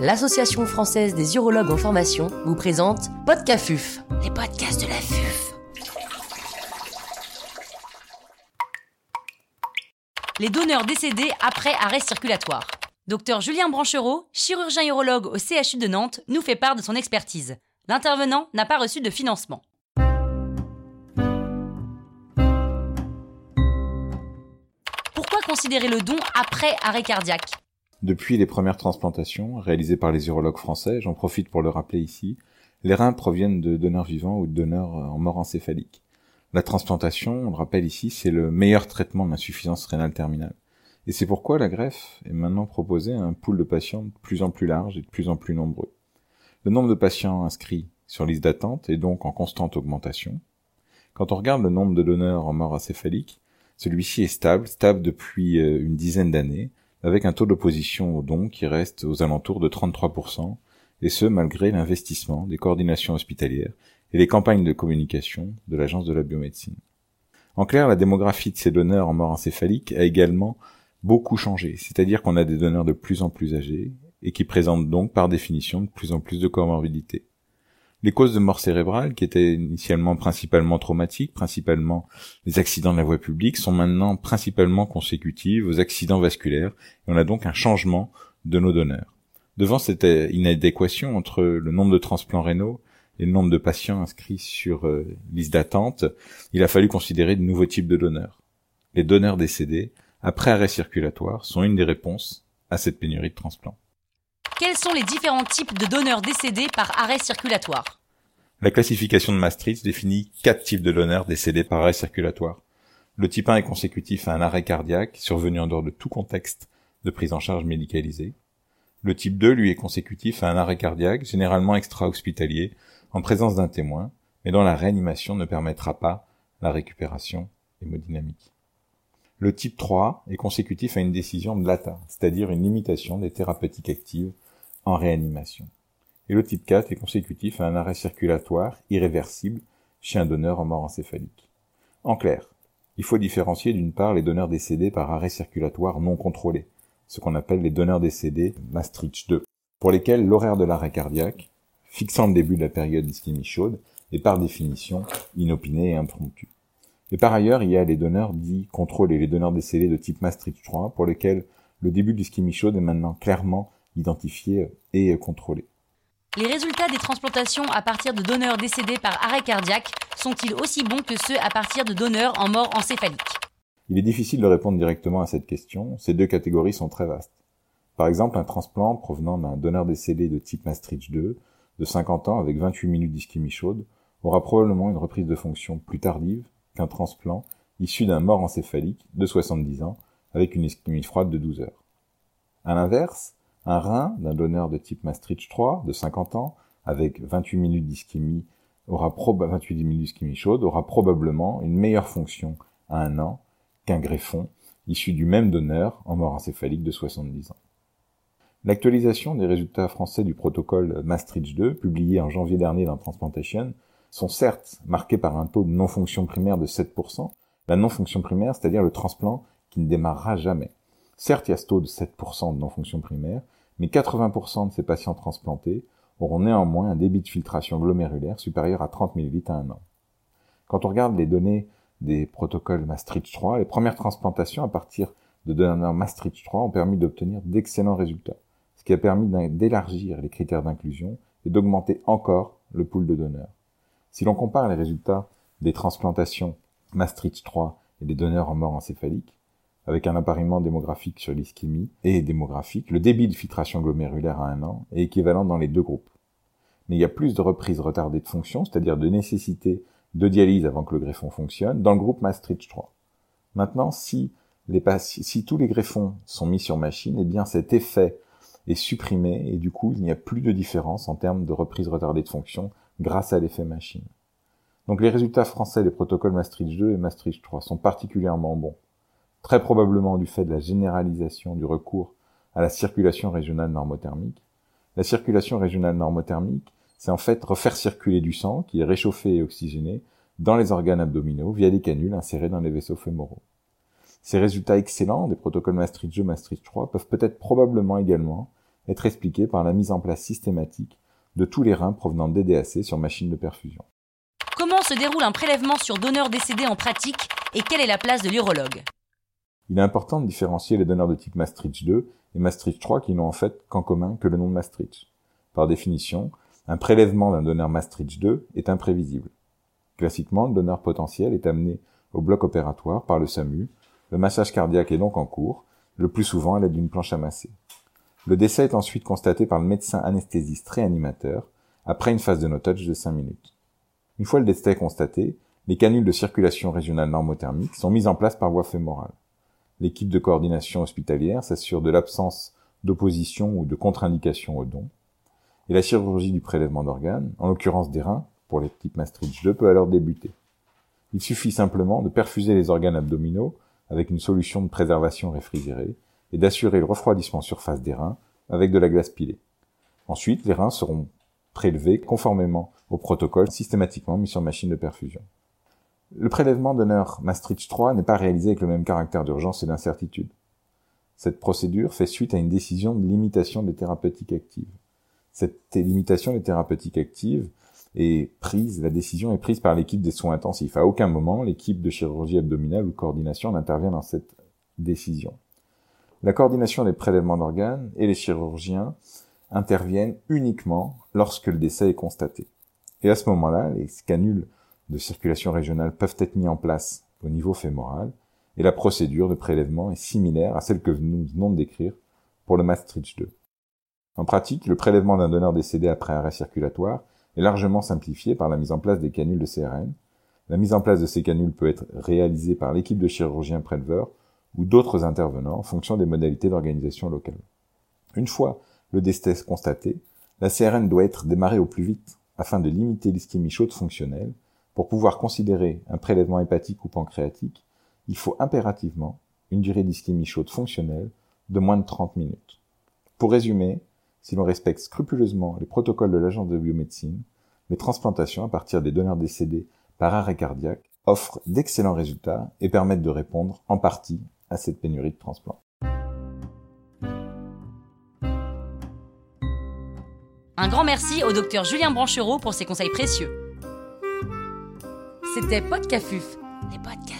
l'Association française des urologues en formation vous présente Podcafuf, les podcasts de la FUF. Les donneurs décédés après arrêt circulatoire. Docteur Julien Branchereau, chirurgien urologue au CHU de Nantes, nous fait part de son expertise. L'intervenant n'a pas reçu de financement. Pourquoi considérer le don après arrêt cardiaque? Depuis les premières transplantations réalisées par les urologues français, j'en profite pour le rappeler ici, les reins proviennent de donneurs vivants ou de donneurs en mort encéphalique. La transplantation, on le rappelle ici, c'est le meilleur traitement de l'insuffisance rénale terminale. Et c'est pourquoi la greffe est maintenant proposée à un pool de patients de plus en plus large et de plus en plus nombreux. Le nombre de patients inscrits sur liste d'attente est donc en constante augmentation. Quand on regarde le nombre de donneurs en mort acéphalique, celui-ci est stable, stable depuis euh, une dizaine d'années, avec un taux d'opposition au don qui reste aux alentours de 33%, et ce malgré l'investissement des coordinations hospitalières et les campagnes de communication de l'Agence de la biomédecine. En clair, la démographie de ces donneurs en mort encéphalique a également beaucoup changé, c'est-à-dire qu'on a des donneurs de plus en plus âgés et qui présentent donc par définition de plus en plus de comorbidités. Les causes de mort cérébrale, qui étaient initialement principalement traumatiques, principalement les accidents de la voie publique, sont maintenant principalement consécutives aux accidents vasculaires, et on a donc un changement de nos donneurs. Devant cette inadéquation entre le nombre de transplants rénaux et le nombre de patients inscrits sur euh, liste d'attente, il a fallu considérer de nouveaux types de donneurs. Les donneurs décédés, après arrêt circulatoire, sont une des réponses à cette pénurie de transplants. Quels sont les différents types de donneurs décédés par arrêt circulatoire La classification de Maastricht définit quatre types de donneurs décédés par arrêt circulatoire. Le type 1 est consécutif à un arrêt cardiaque survenu en dehors de tout contexte de prise en charge médicalisée. Le type 2, lui, est consécutif à un arrêt cardiaque, généralement extra-hospitalier, en présence d'un témoin, mais dont la réanimation ne permettra pas la récupération hémodynamique. Le type 3 est consécutif à une décision de l'ATA, c'est-à-dire une limitation des thérapeutiques actives en réanimation. Et le type 4 est consécutif à un arrêt circulatoire irréversible chez un donneur en mort encéphalique. En clair, il faut différencier d'une part les donneurs décédés par arrêt circulatoire non contrôlé, ce qu'on appelle les donneurs décédés Maastricht 2, pour lesquels l'horaire de l'arrêt cardiaque, fixant le début de la période d'ischémie chaude, est par définition inopiné et impromptu. Et par ailleurs, il y a les donneurs dits contrôlés, les donneurs décédés de type Maastricht 3, pour lesquels le début de l'ischémie chaude est maintenant clairement identifié et contrôlé. Les résultats des transplantations à partir de donneurs décédés par arrêt cardiaque sont-ils aussi bons que ceux à partir de donneurs en mort encéphalique Il est difficile de répondre directement à cette question, ces deux catégories sont très vastes. Par exemple, un transplant provenant d'un donneur décédé de type Maastricht 2, de 50 ans avec 28 minutes d'ischémie chaude, aura probablement une reprise de fonction plus tardive qu'un transplant issu d'un mort encéphalique de 70 ans avec une ischémie froide de 12 heures. À l'inverse, un rein d'un donneur de type Maastricht 3 de 50 ans avec 28 minutes d'ischémie aura 28 minutes d'ischémie chaude aura probablement une meilleure fonction à un an qu'un greffon issu du même donneur en mort encéphalique de 70 ans. L'actualisation des résultats français du protocole Maastricht 2, publié en janvier dernier dans Transplantation, sont certes marqués par un taux de non-fonction primaire de 7%, la non-fonction primaire, c'est-à-dire le transplant qui ne démarrera jamais. Certes, il y a ce taux de 7% de non-fonction primaire, mais 80% de ces patients transplantés auront néanmoins un débit de filtration glomérulaire supérieur à 30 ml à un an. Quand on regarde les données des protocoles Maastricht 3, les premières transplantations à partir de donneurs Maastricht 3 ont permis d'obtenir d'excellents résultats, ce qui a permis d'élargir les critères d'inclusion et d'augmenter encore le pool de donneurs. Si l'on compare les résultats des transplantations Maastricht 3 et des donneurs en mort encéphalique, avec un appariement démographique sur l'ischémie et démographique, le débit de filtration glomérulaire à un an est équivalent dans les deux groupes. Mais il y a plus de reprises retardées de fonction, c'est-à-dire de nécessité de dialyse avant que le greffon fonctionne, dans le groupe Maastricht 3. Maintenant, si, tous les greffons sont mis sur machine, eh bien cet effet est supprimé et du coup il n'y a plus de différence en termes de reprise retardée de fonction grâce à l'effet machine. Donc les résultats français des protocoles Maastricht 2 et Maastricht 3 sont particulièrement bons, très probablement du fait de la généralisation du recours à la circulation régionale normothermique. La circulation régionale normothermique, c'est en fait refaire circuler du sang qui est réchauffé et oxygéné dans les organes abdominaux via des canules insérées dans les vaisseaux fémoraux. Ces résultats excellents des protocoles Maastricht 2 Maastricht 3 peuvent peut-être probablement également être expliquée par la mise en place systématique de tous les reins provenant d'EDAC sur machine de perfusion. Comment se déroule un prélèvement sur donneur décédé en pratique et quelle est la place de l'urologue? Il est important de différencier les donneurs de type Maastricht 2 et Maastricht 3 qui n'ont en fait qu'en commun que le nom de Maastricht. Par définition, un prélèvement d'un donneur Maastricht 2 est imprévisible. Classiquement, le donneur potentiel est amené au bloc opératoire par le SAMU, le massage cardiaque est donc en cours, le plus souvent à l'aide d'une planche à masser. Le décès est ensuite constaté par le médecin anesthésiste réanimateur après une phase de no-touch de 5 minutes. Une fois le décès constaté, les canules de circulation régionale normothermique sont mises en place par voie fémorale. L'équipe de coordination hospitalière s'assure de l'absence d'opposition ou de contre-indication au don. Et la chirurgie du prélèvement d'organes, en l'occurrence des reins, pour les types Maastricht 2, peut alors débuter. Il suffit simplement de perfuser les organes abdominaux avec une solution de préservation réfrigérée et d'assurer le refroidissement surface des reins avec de la glace pilée. Ensuite, les reins seront prélevés conformément au protocole systématiquement mis sur machine de perfusion. Le prélèvement d'honneur Maastricht 3 n'est pas réalisé avec le même caractère d'urgence et d'incertitude. Cette procédure fait suite à une décision de limitation des thérapeutiques actives. Cette limitation des thérapeutiques actives est prise, la décision est prise par l'équipe des soins intensifs. À aucun moment, l'équipe de chirurgie abdominale ou coordination n'intervient dans cette décision. La coordination des prélèvements d'organes et les chirurgiens interviennent uniquement lorsque le décès est constaté. Et à ce moment-là, les canules de circulation régionale peuvent être mis en place au niveau fémoral et la procédure de prélèvement est similaire à celle que nous venons de décrire pour le Maastricht 2. En pratique, le prélèvement d'un donneur décédé après arrêt circulatoire est largement simplifié par la mise en place des canules de CRN. La mise en place de ces canules peut être réalisée par l'équipe de chirurgiens préleveurs ou d'autres intervenants en fonction des modalités d'organisation locale. Une fois le décès constaté, la CRN doit être démarrée au plus vite afin de limiter l'ischémie chaude fonctionnelle. Pour pouvoir considérer un prélèvement hépatique ou pancréatique, il faut impérativement une durée d'ischémie chaude fonctionnelle de moins de 30 minutes. Pour résumer, si l'on respecte scrupuleusement les protocoles de l'agence de biomédecine, les transplantations à partir des donneurs décédés par arrêt cardiaque offrent d'excellents résultats et permettent de répondre en partie à cette pénurie de transplants. Un grand merci au docteur Julien Branchereau pour ses conseils précieux. C'était Podcafuf, les podcasts